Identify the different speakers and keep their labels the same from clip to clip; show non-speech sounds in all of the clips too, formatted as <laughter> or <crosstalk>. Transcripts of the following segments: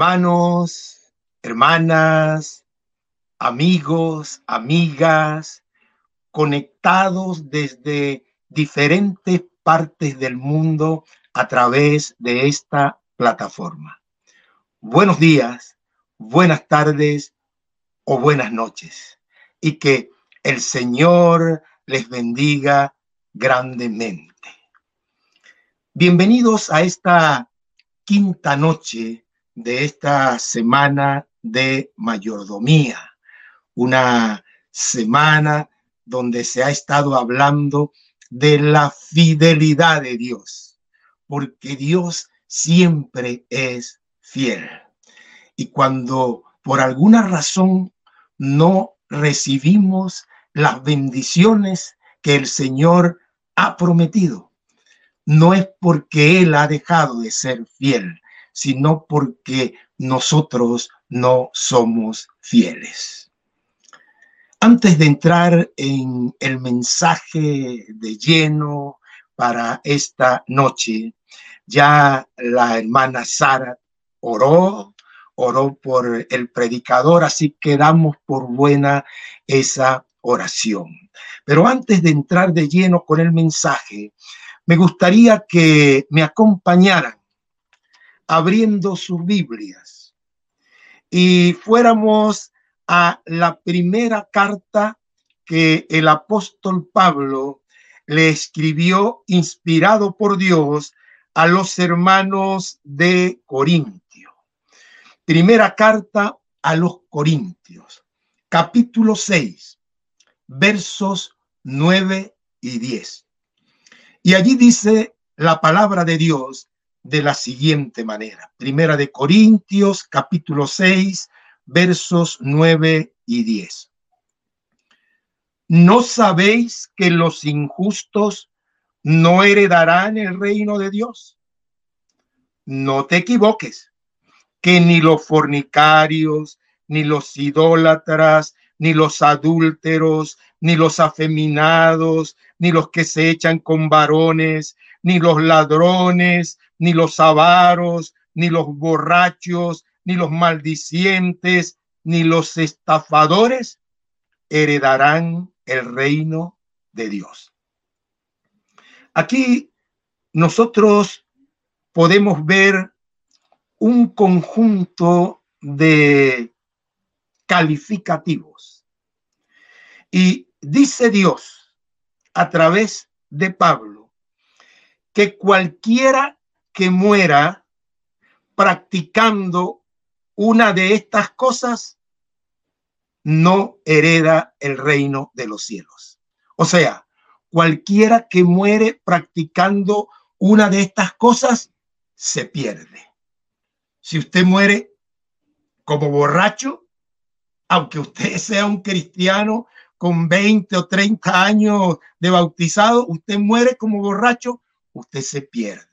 Speaker 1: Hermanos, hermanas, amigos, amigas, conectados desde diferentes partes del mundo a través de esta plataforma. Buenos días, buenas tardes o buenas noches y que el Señor les bendiga grandemente. Bienvenidos a esta quinta noche de esta semana de mayordomía, una semana donde se ha estado hablando de la fidelidad de Dios, porque Dios siempre es fiel. Y cuando por alguna razón no recibimos las bendiciones que el Señor ha prometido, no es porque Él ha dejado de ser fiel, sino porque nosotros no somos fieles. Antes de entrar en el mensaje de lleno para esta noche, ya la hermana Sara oró, oró por el predicador, así que damos por buena esa oración. Pero antes de entrar de lleno con el mensaje, me gustaría que me acompañaran abriendo sus Biblias y fuéramos a la primera carta que el apóstol Pablo le escribió inspirado por Dios a los hermanos de Corintio. Primera carta a los Corintios, capítulo 6, versos 9 y 10. Y allí dice la palabra de Dios de la siguiente manera. Primera de Corintios, capítulo 6, versos 9 y 10. ¿No sabéis que los injustos no heredarán el reino de Dios? No te equivoques, que ni los fornicarios, ni los idólatras, ni los adúlteros, ni los afeminados, ni los que se echan con varones, ni los ladrones, ni los avaros, ni los borrachos, ni los maldicientes, ni los estafadores heredarán el reino de Dios. Aquí nosotros podemos ver un conjunto de calificativos. Y dice Dios a través de Pablo que cualquiera que muera practicando una de estas cosas no hereda el reino de los cielos. O sea, cualquiera que muere practicando una de estas cosas se pierde. Si usted muere como borracho, aunque usted <laughs> sea un cristiano con 20 o 30 años de bautizado, usted muere como borracho, usted se pierde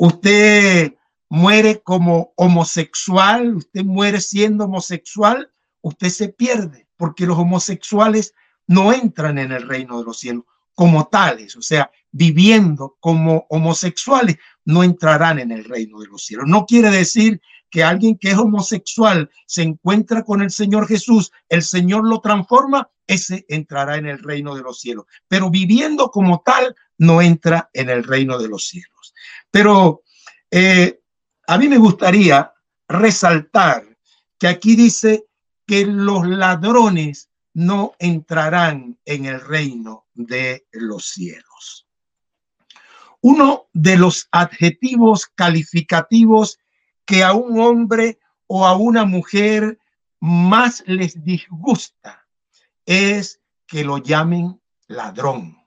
Speaker 1: usted muere como homosexual, usted muere siendo homosexual, usted se pierde, porque los homosexuales no entran en el reino de los cielos como tales, o sea, viviendo como homosexuales, no entrarán en el reino de los cielos. No quiere decir que alguien que es homosexual se encuentra con el Señor Jesús, el Señor lo transforma, ese entrará en el reino de los cielos. Pero viviendo como tal, no entra en el reino de los cielos. Pero eh, a mí me gustaría resaltar que aquí dice que los ladrones no entrarán en el reino de los cielos. Uno de los adjetivos calificativos que a un hombre o a una mujer más les disgusta es que lo llamen ladrón.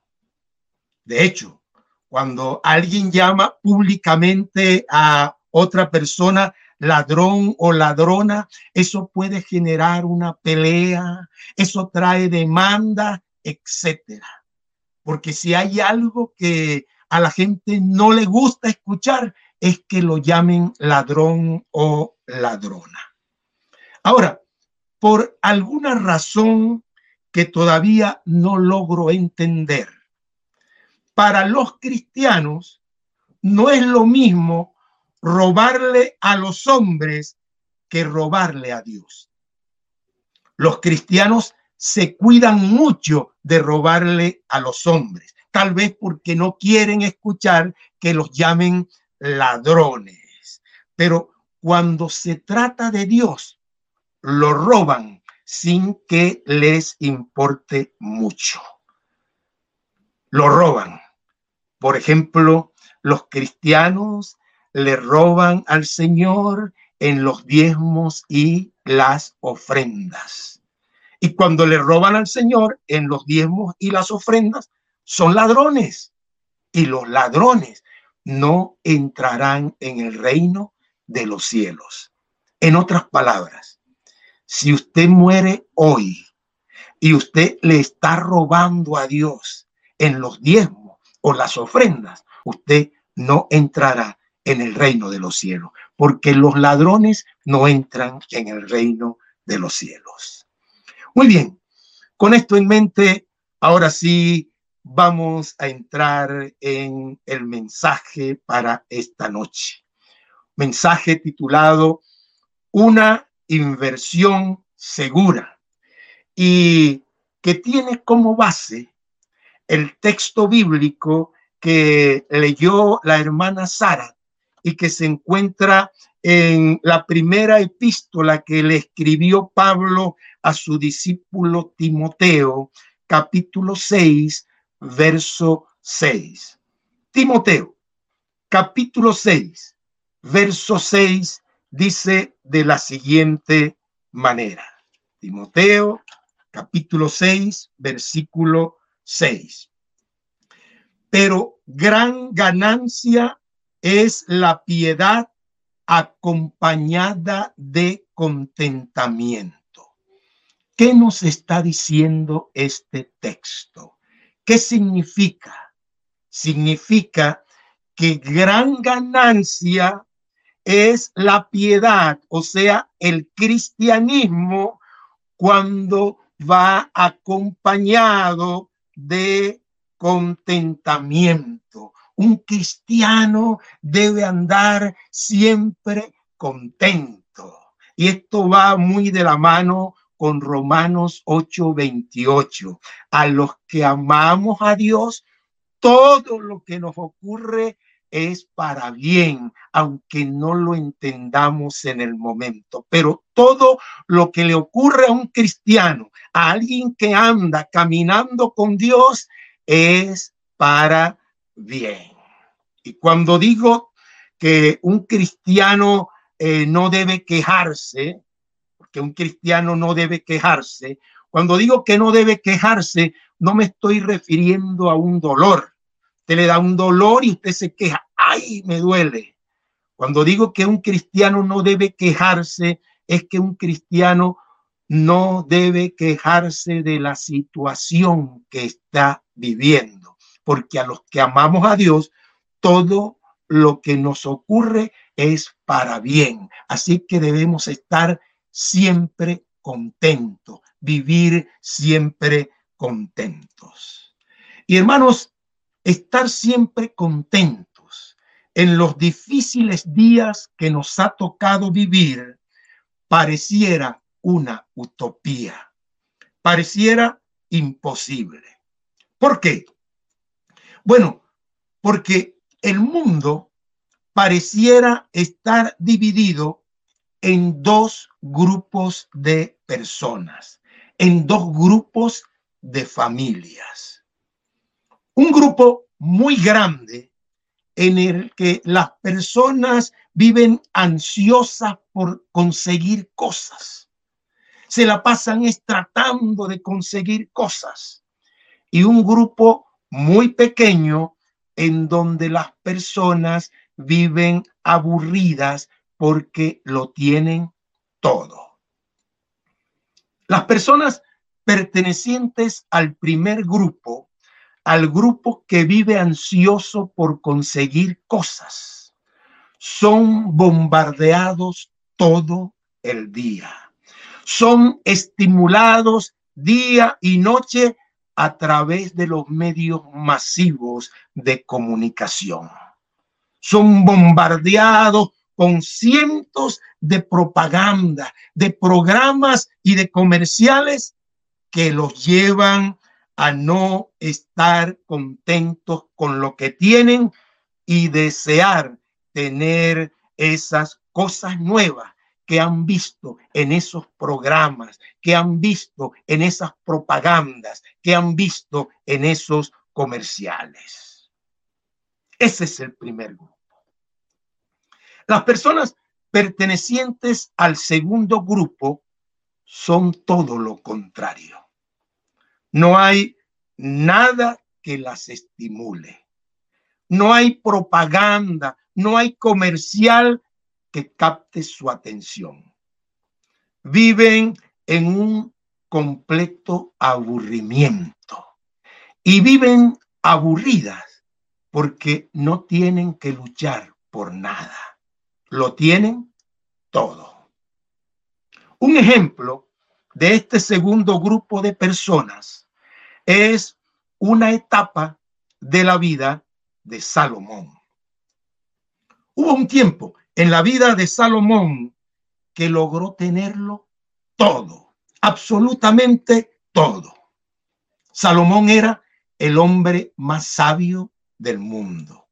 Speaker 1: De hecho, cuando alguien llama públicamente a otra persona ladrón o ladrona, eso puede generar una pelea, eso trae demanda, etcétera. Porque si hay algo que a la gente no le gusta escuchar, es que lo llamen ladrón o ladrona. Ahora, por alguna razón que todavía no logro entender, para los cristianos no es lo mismo robarle a los hombres que robarle a Dios. Los cristianos se cuidan mucho de robarle a los hombres, tal vez porque no quieren escuchar que los llamen ladrones. Pero cuando se trata de Dios, lo roban sin que les importe mucho. Lo roban. Por ejemplo, los cristianos le roban al Señor en los diezmos y las ofrendas. Y cuando le roban al Señor en los diezmos y las ofrendas, son ladrones. Y los ladrones no entrarán en el reino de los cielos. En otras palabras, si usted muere hoy y usted le está robando a Dios en los diezmos o las ofrendas, usted no entrará en el reino de los cielos, porque los ladrones no entran en el reino de los cielos. Muy bien, con esto en mente, ahora sí vamos a entrar en el mensaje para esta noche. Mensaje titulado Una inversión segura y que tiene como base el texto bíblico que leyó la hermana Sara y que se encuentra en la primera epístola que le escribió Pablo a su discípulo Timoteo, capítulo 6, verso 6. Timoteo, capítulo 6, verso 6, dice de la siguiente manera. Timoteo, capítulo 6, versículo 6. Pero gran ganancia es la piedad acompañada de contentamiento. ¿Qué nos está diciendo este texto? ¿Qué significa? Significa que gran ganancia es la piedad, o sea, el cristianismo cuando va acompañado de contentamiento un cristiano debe andar siempre contento. Y esto va muy de la mano con Romanos 8:28. A los que amamos a Dios, todo lo que nos ocurre es para bien, aunque no lo entendamos en el momento. Pero todo lo que le ocurre a un cristiano, a alguien que anda caminando con Dios, es para bien. Y cuando digo que un cristiano eh, no debe quejarse, porque un cristiano no debe quejarse, cuando digo que no debe quejarse, no me estoy refiriendo a un dolor. Usted le da un dolor y usted se queja, ay, me duele. Cuando digo que un cristiano no debe quejarse, es que un cristiano no debe quejarse de la situación que está viviendo porque a los que amamos a Dios, todo lo que nos ocurre es para bien. Así que debemos estar siempre contentos, vivir siempre contentos. Y hermanos, estar siempre contentos en los difíciles días que nos ha tocado vivir pareciera una utopía, pareciera imposible. ¿Por qué? Bueno, porque el mundo pareciera estar dividido en dos grupos de personas, en dos grupos de familias. Un grupo muy grande en el que las personas viven ansiosas por conseguir cosas. Se la pasan es tratando de conseguir cosas. Y un grupo muy pequeño en donde las personas viven aburridas porque lo tienen todo. Las personas pertenecientes al primer grupo, al grupo que vive ansioso por conseguir cosas, son bombardeados todo el día. Son estimulados día y noche a través de los medios masivos de comunicación. son bombardeados con cientos de propaganda, de programas y de comerciales que los llevan a no estar contentos con lo que tienen y desear tener esas cosas nuevas que han visto en esos programas, que han visto en esas propagandas, que han visto en esos comerciales. Ese es el primer grupo. Las personas pertenecientes al segundo grupo son todo lo contrario. No hay nada que las estimule. No hay propaganda, no hay comercial que capte su atención. Viven en un completo aburrimiento y viven aburridas porque no tienen que luchar por nada. Lo tienen todo. Un ejemplo de este segundo grupo de personas es una etapa de la vida de Salomón. Hubo un tiempo en la vida de Salomón que logró tenerlo todo, absolutamente todo. Salomón era el hombre más sabio del mundo.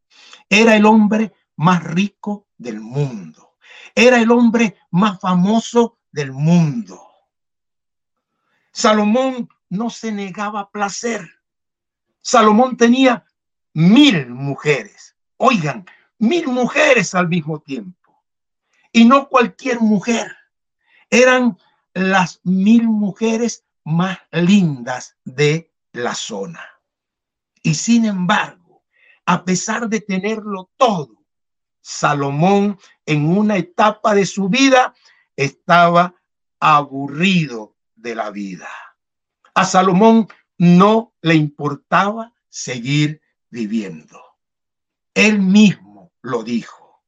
Speaker 1: Era el hombre más rico del mundo. Era el hombre más famoso del mundo. Salomón no se negaba placer. Salomón tenía mil mujeres. Oigan, mil mujeres al mismo tiempo. Y no cualquier mujer. Eran las mil mujeres más lindas de la zona. Y sin embargo, a pesar de tenerlo todo, Salomón en una etapa de su vida estaba aburrido de la vida. A Salomón no le importaba seguir viviendo. Él mismo lo dijo.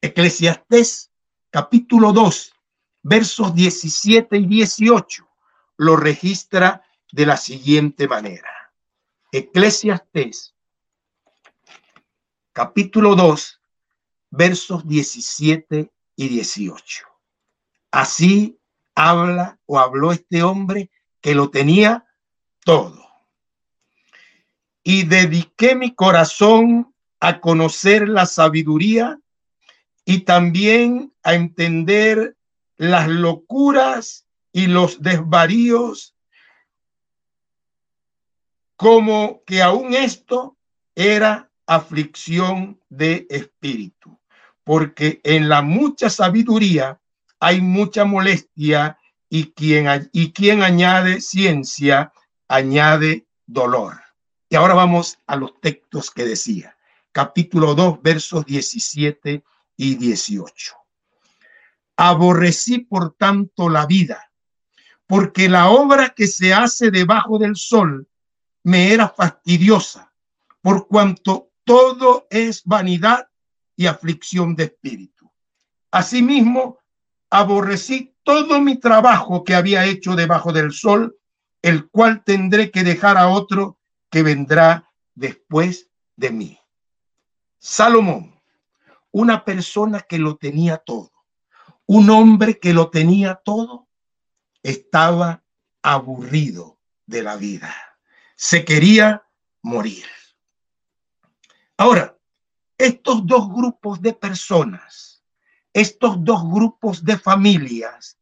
Speaker 1: Eclesiastés capítulo 2, versos 17 y 18 lo registra de la siguiente manera. Eclesiastés capítulo 2, versos 17 y 18. Así habla o habló este hombre que lo tenía todo. Y dediqué mi corazón a conocer la sabiduría y también a entender las locuras y los desvaríos, como que aún esto era aflicción de espíritu, porque en la mucha sabiduría hay mucha molestia y quien, y quien añade ciencia añade dolor. Y ahora vamos a los textos que decía capítulo 2, versos 17 y 18. Aborrecí por tanto la vida, porque la obra que se hace debajo del sol me era fastidiosa, por cuanto todo es vanidad y aflicción de espíritu. Asimismo, aborrecí todo mi trabajo que había hecho debajo del sol, el cual tendré que dejar a otro que vendrá después de mí. Salomón, una persona que lo tenía todo, un hombre que lo tenía todo, estaba aburrido de la vida. Se quería morir. Ahora, estos dos grupos de personas, estos dos grupos de familias,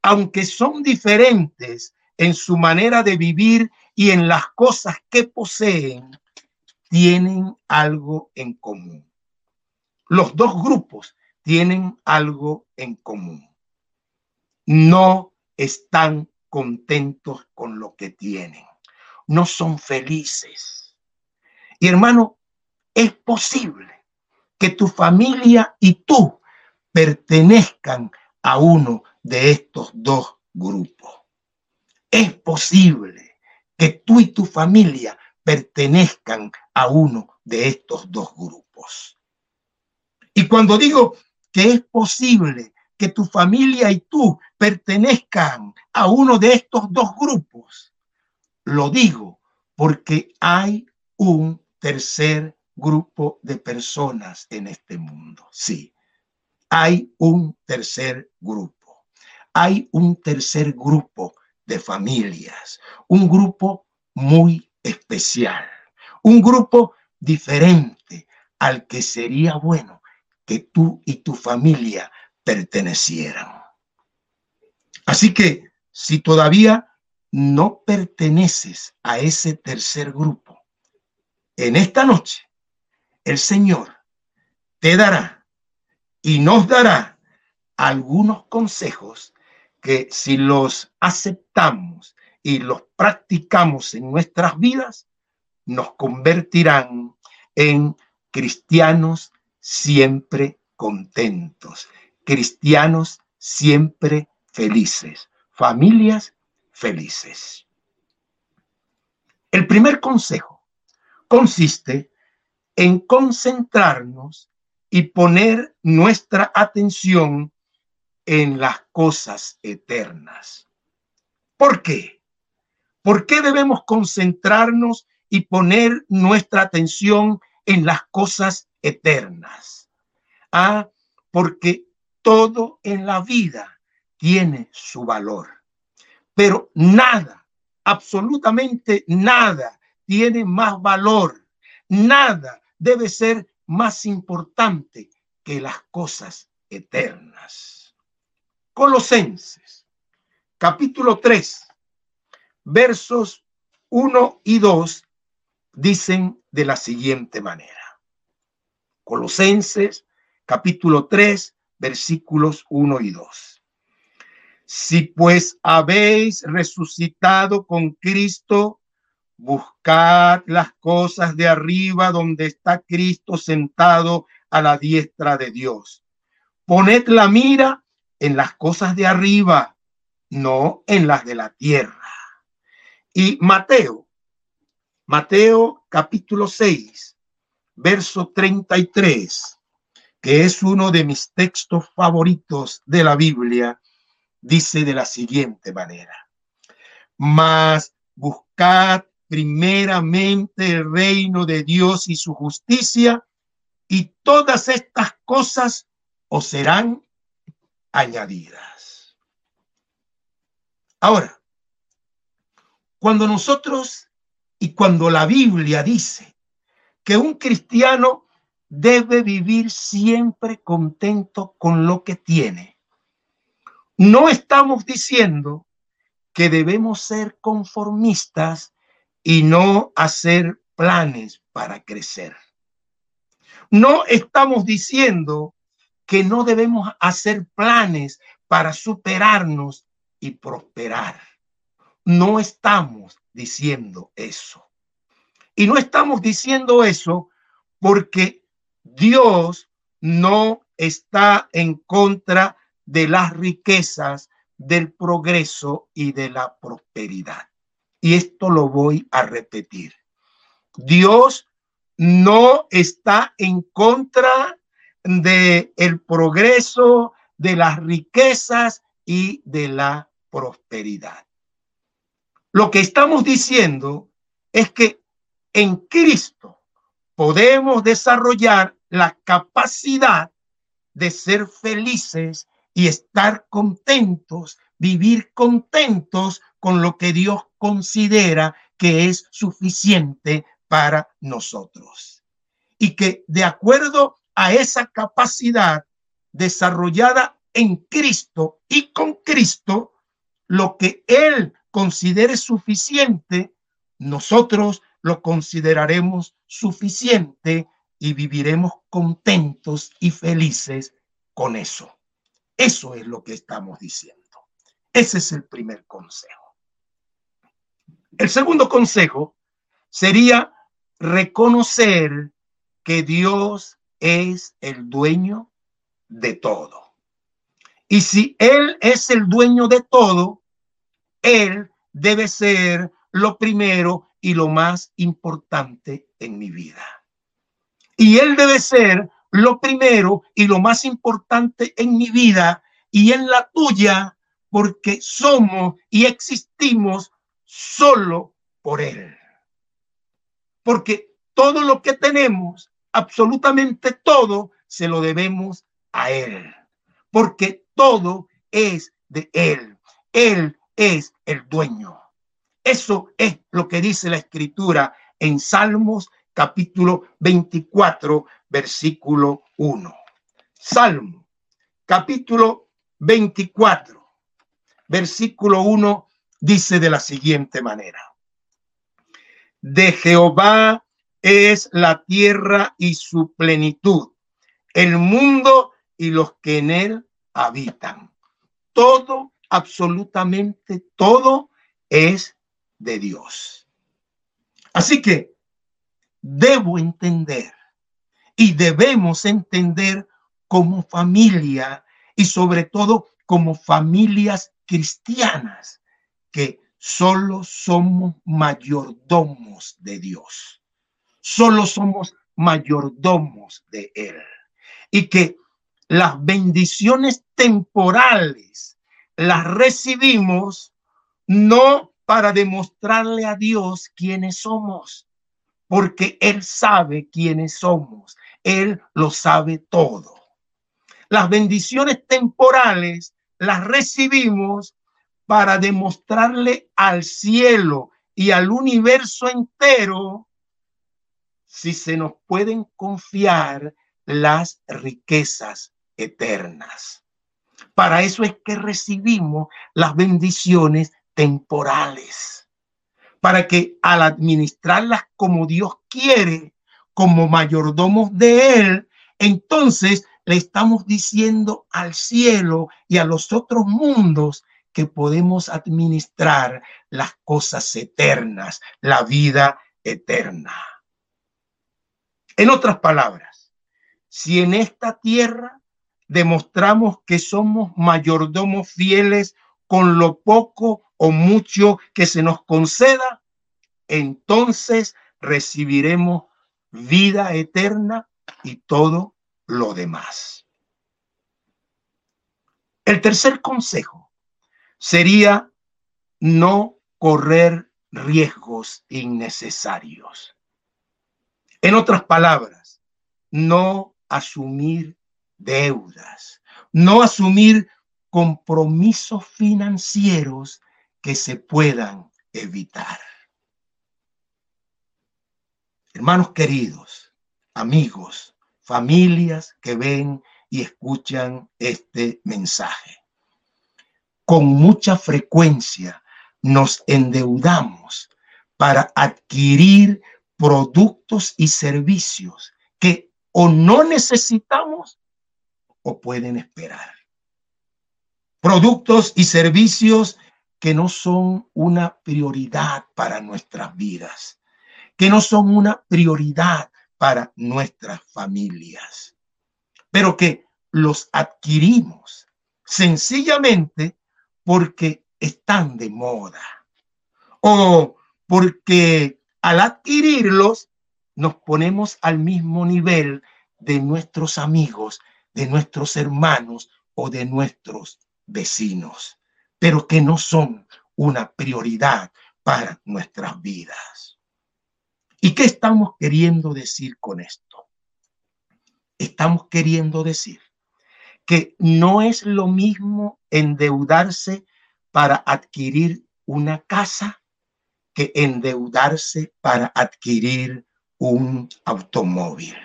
Speaker 1: aunque son diferentes en su manera de vivir y en las cosas que poseen, tienen algo en común. Los dos grupos tienen algo en común. No están contentos con lo que tienen. No son felices. Y hermano, es posible que tu familia y tú pertenezcan a uno de estos dos grupos. Es posible que tú y tu familia pertenezcan a uno de estos dos grupos. Y cuando digo que es posible que tu familia y tú pertenezcan a uno de estos dos grupos, lo digo porque hay un tercer grupo de personas en este mundo. Sí, hay un tercer grupo. Hay un tercer grupo de familias, un grupo muy especial, un grupo diferente al que sería bueno que tú y tu familia pertenecieran. Así que si todavía no perteneces a ese tercer grupo, en esta noche el Señor te dará y nos dará algunos consejos que si los aceptamos y los practicamos en nuestras vidas, nos convertirán en cristianos siempre contentos, cristianos siempre felices, familias felices. El primer consejo consiste en concentrarnos y poner nuestra atención en las cosas eternas. ¿Por qué? ¿Por qué debemos concentrarnos y poner nuestra atención en las cosas eternas? Ah, porque todo en la vida tiene su valor, pero nada, absolutamente nada, tiene más valor, nada debe ser más importante que las cosas eternas. Colosenses, capítulo 3, versos 1 y 2 dicen de la siguiente manera. Colosenses, capítulo 3, versículos 1 y 2. Si pues habéis resucitado con Cristo, Buscad las cosas de arriba donde está Cristo sentado a la diestra de Dios. Poned la mira en las cosas de arriba, no en las de la tierra. Y Mateo, Mateo capítulo 6, verso 33, que es uno de mis textos favoritos de la Biblia, dice de la siguiente manera. Mas buscad primeramente el reino de Dios y su justicia, y todas estas cosas os serán añadidas. Ahora, cuando nosotros y cuando la Biblia dice que un cristiano debe vivir siempre contento con lo que tiene, no estamos diciendo que debemos ser conformistas y no hacer planes para crecer. No estamos diciendo que no debemos hacer planes para superarnos y prosperar. No estamos diciendo eso. Y no estamos diciendo eso porque Dios no está en contra de las riquezas, del progreso y de la prosperidad. Y esto lo voy a repetir. Dios no está en contra de el progreso, de las riquezas y de la prosperidad. Lo que estamos diciendo es que en Cristo podemos desarrollar la capacidad de ser felices y estar contentos, vivir contentos con lo que Dios considera que es suficiente para nosotros. Y que de acuerdo a esa capacidad desarrollada en Cristo y con Cristo, lo que Él considere suficiente, nosotros lo consideraremos suficiente y viviremos contentos y felices con eso. Eso es lo que estamos diciendo. Ese es el primer consejo. El segundo consejo sería reconocer que Dios es el dueño de todo. Y si Él es el dueño de todo, Él debe ser lo primero y lo más importante en mi vida. Y Él debe ser lo primero y lo más importante en mi vida y en la tuya, porque somos y existimos solo por Él. Porque todo lo que tenemos, absolutamente todo, se lo debemos a Él, porque todo es de Él. Él es el dueño. Eso es lo que dice la escritura en Salmos capítulo 24, versículo 1. Salmo capítulo 24, versículo 1 dice de la siguiente manera. De Jehová es la tierra y su plenitud, el mundo y los que en él habitan. Todo, absolutamente todo es de Dios. Así que debo entender y debemos entender como familia y sobre todo como familias cristianas que solo somos mayordomos de Dios. Solo somos mayordomos de Él. Y que las bendiciones temporales las recibimos no para demostrarle a Dios quiénes somos, porque Él sabe quiénes somos. Él lo sabe todo. Las bendiciones temporales las recibimos para demostrarle al cielo y al universo entero si se nos pueden confiar las riquezas eternas. Para eso es que recibimos las bendiciones temporales, para que al administrarlas como Dios quiere, como mayordomos de Él, entonces le estamos diciendo al cielo y a los otros mundos que podemos administrar las cosas eternas, la vida eterna. En otras palabras, si en esta tierra demostramos que somos mayordomos fieles con lo poco o mucho que se nos conceda, entonces recibiremos vida eterna y todo lo demás. El tercer consejo sería no correr riesgos innecesarios. En otras palabras, no asumir deudas, no asumir compromisos financieros que se puedan evitar. Hermanos queridos, amigos, familias que ven y escuchan este mensaje con mucha frecuencia nos endeudamos para adquirir productos y servicios que o no necesitamos o pueden esperar. Productos y servicios que no son una prioridad para nuestras vidas, que no son una prioridad para nuestras familias, pero que los adquirimos sencillamente porque están de moda o porque al adquirirlos nos ponemos al mismo nivel de nuestros amigos, de nuestros hermanos o de nuestros vecinos, pero que no son una prioridad para nuestras vidas. ¿Y qué estamos queriendo decir con esto? Estamos queriendo decir que no es lo mismo endeudarse para adquirir una casa que endeudarse para adquirir un automóvil.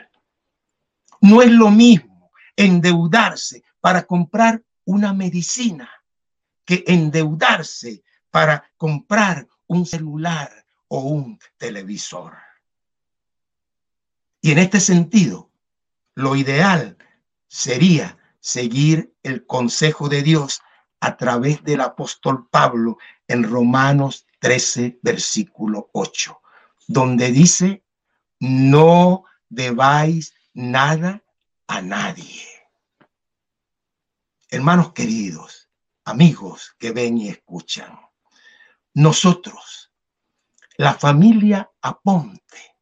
Speaker 1: No es lo mismo endeudarse para comprar una medicina que endeudarse para comprar un celular o un televisor. Y en este sentido, lo ideal sería seguir el consejo de Dios a través del apóstol Pablo en Romanos 13, versículo 8, donde dice, no debáis nada a nadie. Hermanos queridos, amigos que ven y escuchan, nosotros, la familia Aponte,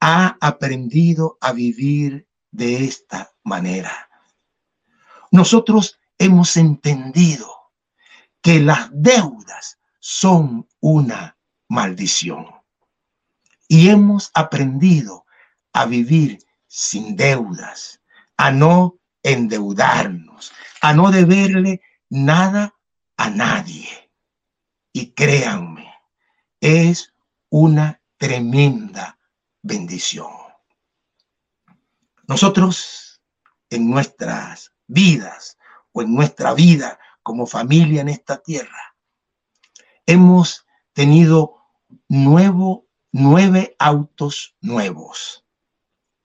Speaker 1: ha aprendido a vivir de esta manera nosotros hemos entendido que las deudas son una maldición. y hemos aprendido a vivir sin deudas, a no endeudarnos, a no deberle nada a nadie. Y créanme, es una tremenda bendición. Nosotros en nuestras vidas o en nuestra vida como familia en esta tierra, hemos tenido nuevo, nueve autos nuevos,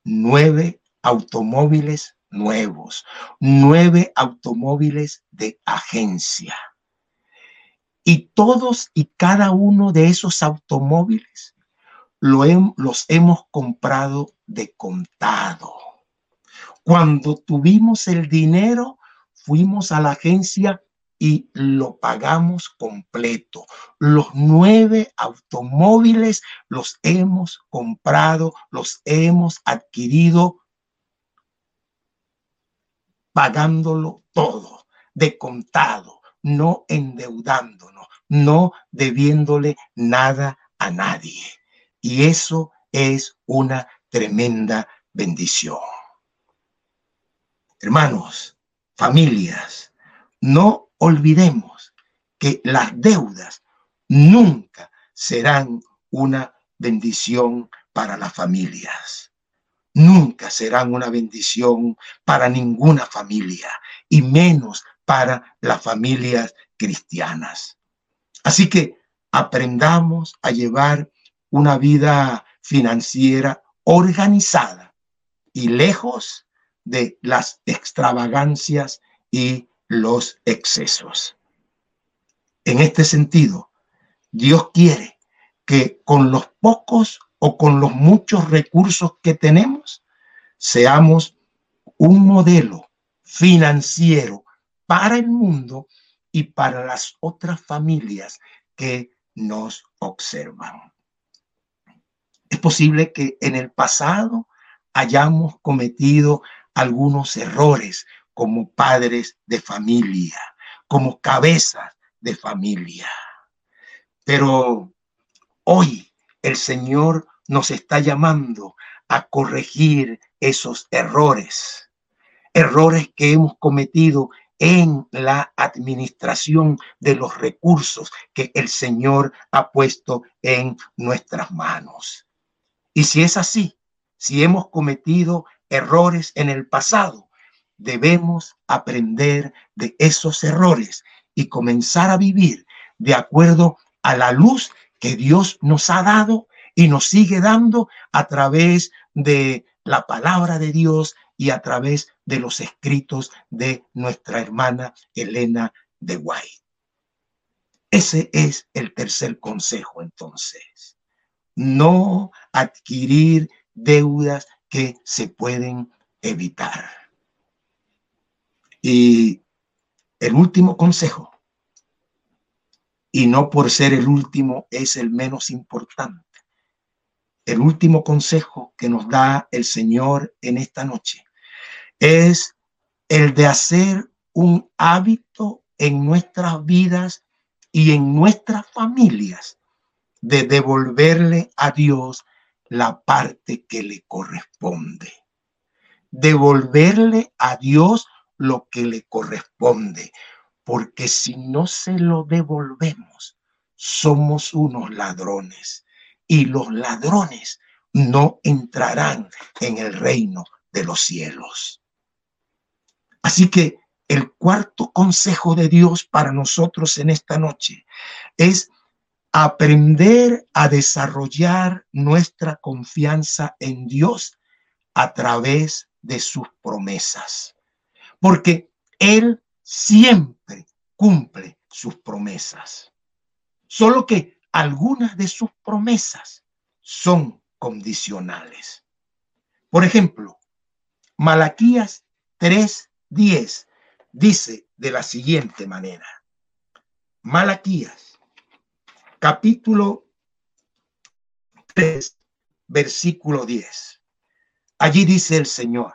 Speaker 1: nueve automóviles nuevos, nueve automóviles de agencia. Y todos y cada uno de esos automóviles los hemos comprado de contado. Cuando tuvimos el dinero, fuimos a la agencia y lo pagamos completo. Los nueve automóviles los hemos comprado, los hemos adquirido pagándolo todo, de contado, no endeudándonos, no debiéndole nada a nadie. Y eso es una tremenda bendición. Hermanos, familias, no olvidemos que las deudas nunca serán una bendición para las familias. Nunca serán una bendición para ninguna familia y menos para las familias cristianas. Así que aprendamos a llevar una vida financiera organizada y lejos de las extravagancias y los excesos. En este sentido, Dios quiere que con los pocos o con los muchos recursos que tenemos, seamos un modelo financiero para el mundo y para las otras familias que nos observan. Es posible que en el pasado hayamos cometido algunos errores como padres de familia, como cabezas de familia. Pero hoy el Señor nos está llamando a corregir esos errores, errores que hemos cometido en la administración de los recursos que el Señor ha puesto en nuestras manos. Y si es así, si hemos cometido errores en el pasado, debemos aprender de esos errores y comenzar a vivir de acuerdo a la luz que Dios nos ha dado y nos sigue dando a través de la palabra de Dios y a través de los escritos de nuestra hermana Elena de White. Ese es el tercer consejo entonces. No adquirir deudas que se pueden evitar. Y el último consejo, y no por ser el último es el menos importante, el último consejo que nos da el Señor en esta noche es el de hacer un hábito en nuestras vidas y en nuestras familias de devolverle a Dios la parte que le corresponde. Devolverle a Dios lo que le corresponde, porque si no se lo devolvemos, somos unos ladrones y los ladrones no entrarán en el reino de los cielos. Así que el cuarto consejo de Dios para nosotros en esta noche es aprender a desarrollar nuestra confianza en Dios a través de sus promesas porque Él siempre cumple sus promesas. Solo que algunas de sus promesas son condicionales. Por ejemplo, Malaquías 3:10 dice de la siguiente manera. Malaquías, capítulo 3, versículo 10. Allí dice el Señor,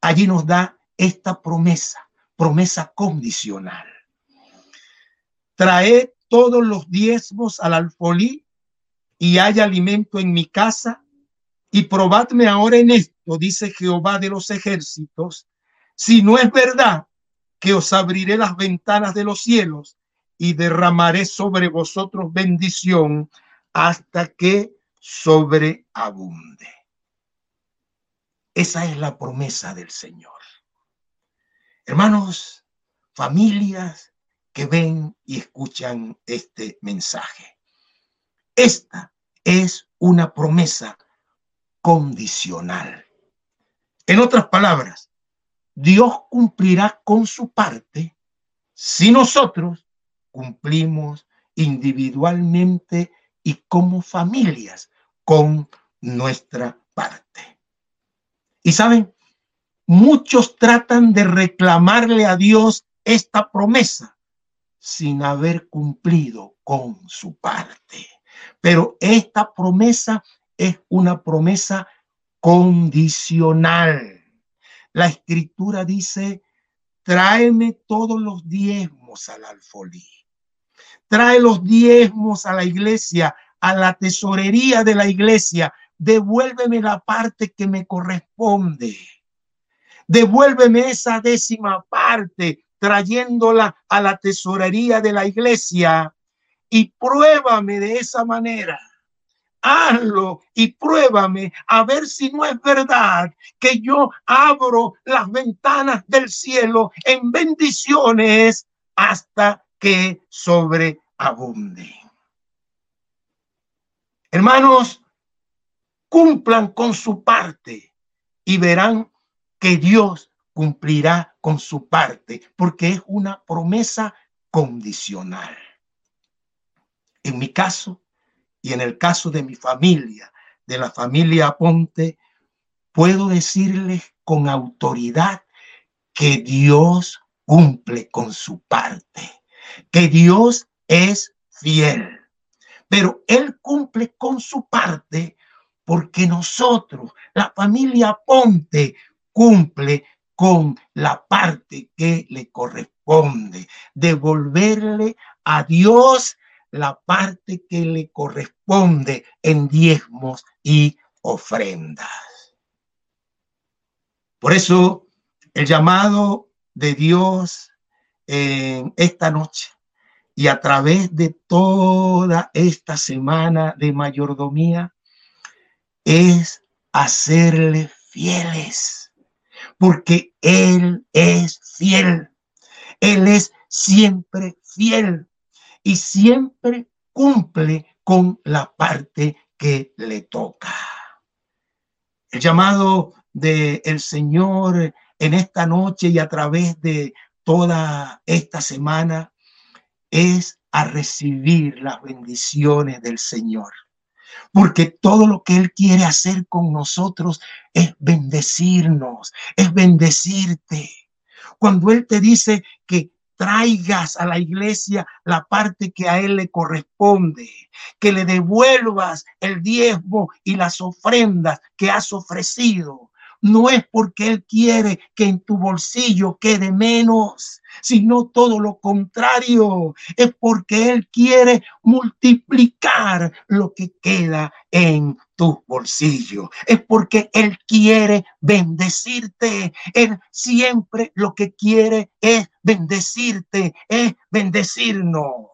Speaker 1: allí nos da esta promesa, promesa condicional. Trae todos los diezmos al alfolí y hay alimento en mi casa, y probadme ahora en esto, dice Jehová de los ejércitos, si no es verdad que os abriré las ventanas de los cielos y derramaré sobre vosotros bendición hasta que sobreabunde. Esa es la promesa del Señor. Hermanos, familias que ven y escuchan este mensaje. Esta es una promesa condicional. En otras palabras, Dios cumplirá con su parte si nosotros cumplimos individualmente y como familias con nuestra parte. Y saben, muchos tratan de reclamarle a Dios esta promesa sin haber cumplido con su parte. Pero esta promesa es una promesa condicional. La escritura dice, tráeme todos los diezmos al alfolí. Trae los diezmos a la iglesia, a la tesorería de la iglesia. Devuélveme la parte que me corresponde. Devuélveme esa décima parte trayéndola a la tesorería de la iglesia y pruébame de esa manera hazlo y pruébame a ver si no es verdad que yo abro las ventanas del cielo en bendiciones hasta que sobreabunde. Hermanos, cumplan con su parte y verán que Dios cumplirá con su parte, porque es una promesa condicional. En mi caso, y en el caso de mi familia, de la familia Ponte, puedo decirles con autoridad que Dios cumple con su parte, que Dios es fiel, pero Él cumple con su parte porque nosotros, la familia Ponte, cumple con la parte que le corresponde, devolverle a Dios la parte que le corresponde en diezmos y ofrendas. Por eso el llamado de Dios en esta noche y a través de toda esta semana de mayordomía es hacerle fieles, porque Él es fiel, Él es siempre fiel y siempre cumple con la parte que le toca. El llamado del el Señor en esta noche y a través de toda esta semana es a recibir las bendiciones del Señor. Porque todo lo que Él quiere hacer con nosotros es bendecirnos, es bendecirte. Cuando Él te dice que traigas a la iglesia la parte que a él le corresponde, que le devuelvas el diezmo y las ofrendas que has ofrecido. No es porque Él quiere que en tu bolsillo quede menos, sino todo lo contrario. Es porque Él quiere multiplicar lo que queda en tu bolsillo. Es porque Él quiere bendecirte. Él siempre lo que quiere es bendecirte, es bendecirnos.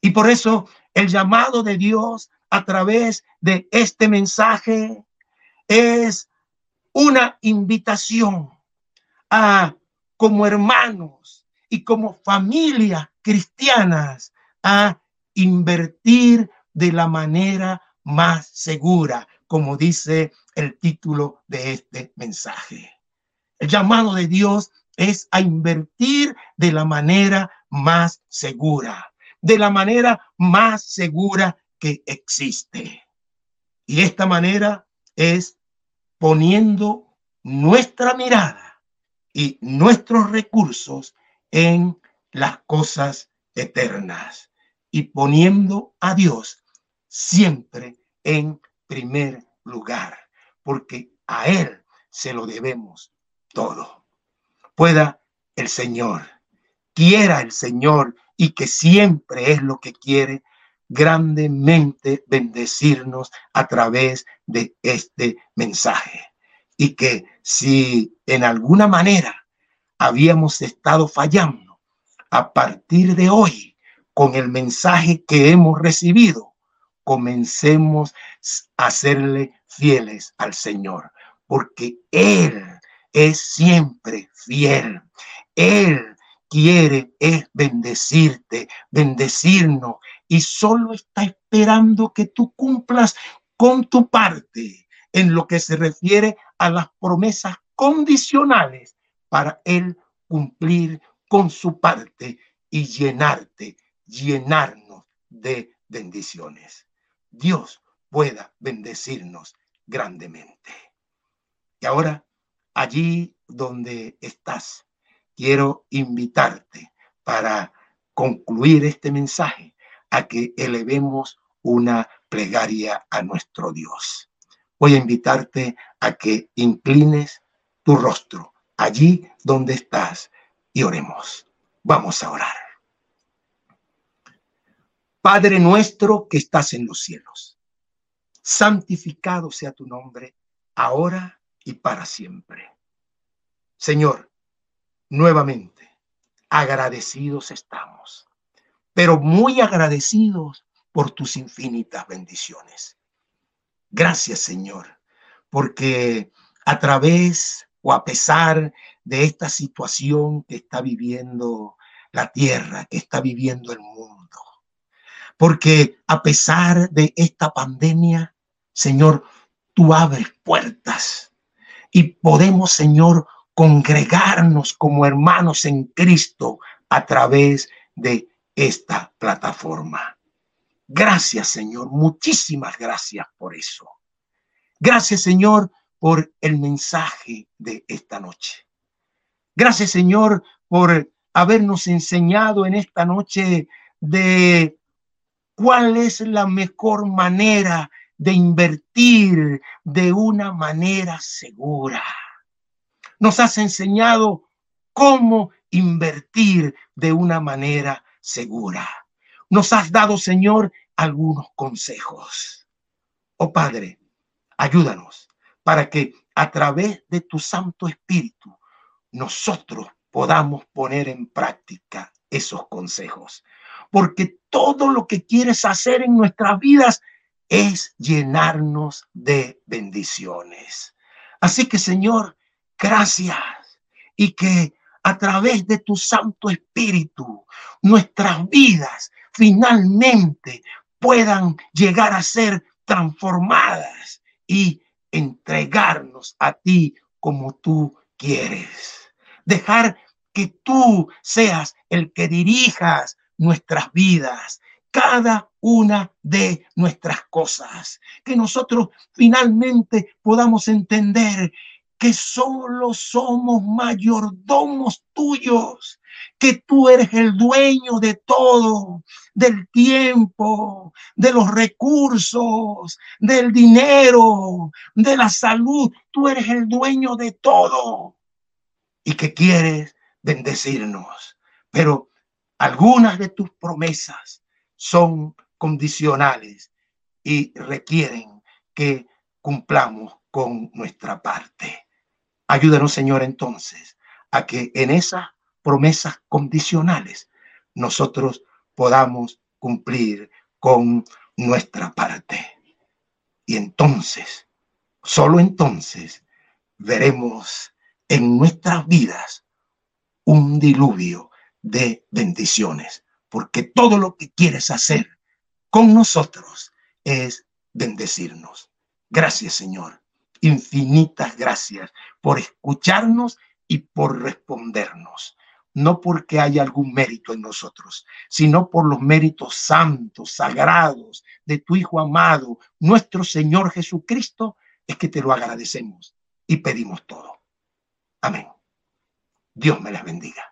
Speaker 1: Y por eso el llamado de Dios a través de este mensaje es una invitación a como hermanos y como familia cristianas a invertir de la manera más segura, como dice el título de este mensaje. El llamado de Dios es a invertir de la manera más segura, de la manera más segura que existe. Y esta manera es poniendo nuestra mirada y nuestros recursos en las cosas eternas y poniendo a Dios siempre en primer lugar, porque a Él se lo debemos todo. Pueda el Señor, quiera el Señor y que siempre es lo que quiere, grandemente bendecirnos a través de este mensaje. Y que si en alguna manera habíamos estado fallando, a partir de hoy, con el mensaje que hemos recibido, comencemos a serle fieles al Señor, porque Él es siempre fiel. Él quiere es bendecirte, bendecirnos y solo está esperando que tú cumplas con tu parte en lo que se refiere a las promesas condicionales para Él cumplir con su parte y llenarte, llenarnos de bendiciones. Dios pueda bendecirnos grandemente. Y ahora, allí donde estás, quiero invitarte para concluir este mensaje a que elevemos una plegaria a nuestro Dios. Voy a invitarte a que inclines tu rostro allí donde estás y oremos. Vamos a orar. Padre nuestro que estás en los cielos, santificado sea tu nombre, ahora y para siempre. Señor, nuevamente, agradecidos estamos, pero muy agradecidos por tus infinitas bendiciones. Gracias, Señor, porque a través o a pesar de esta situación que está viviendo la tierra, que está viviendo el mundo, porque a pesar de esta pandemia, Señor, tú abres puertas y podemos, Señor, congregarnos como hermanos en Cristo a través de esta plataforma. Gracias, Señor. Muchísimas gracias por eso. Gracias, Señor, por el mensaje de esta noche. Gracias, Señor, por habernos enseñado en esta noche de cuál es la mejor manera de invertir de una manera segura nos has enseñado cómo invertir de una manera segura. Nos has dado, Señor, algunos consejos. Oh Padre, ayúdanos para que a través de tu Santo Espíritu nosotros podamos poner en práctica esos consejos. Porque todo lo que quieres hacer en nuestras vidas es llenarnos de bendiciones. Así que, Señor, Gracias. Y que a través de tu Santo Espíritu nuestras vidas finalmente puedan llegar a ser transformadas y entregarnos a ti como tú quieres. Dejar que tú seas el que dirijas nuestras vidas, cada una de nuestras cosas. Que nosotros finalmente podamos entender que solo somos mayordomos tuyos, que tú eres el dueño de todo, del tiempo, de los recursos, del dinero, de la salud. Tú eres el dueño de todo y que quieres bendecirnos. Pero algunas de tus promesas son condicionales y requieren que cumplamos con nuestra parte. Ayúdanos, Señor, entonces, a que en esas promesas condicionales nosotros podamos cumplir con nuestra parte. Y entonces, solo entonces, veremos en nuestras vidas un diluvio de bendiciones, porque todo lo que quieres hacer con nosotros es bendecirnos. Gracias, Señor infinitas gracias por escucharnos y por respondernos. No porque haya algún mérito en nosotros, sino por los méritos santos, sagrados de tu Hijo amado, nuestro Señor Jesucristo, es que te lo agradecemos y pedimos todo. Amén. Dios me las bendiga.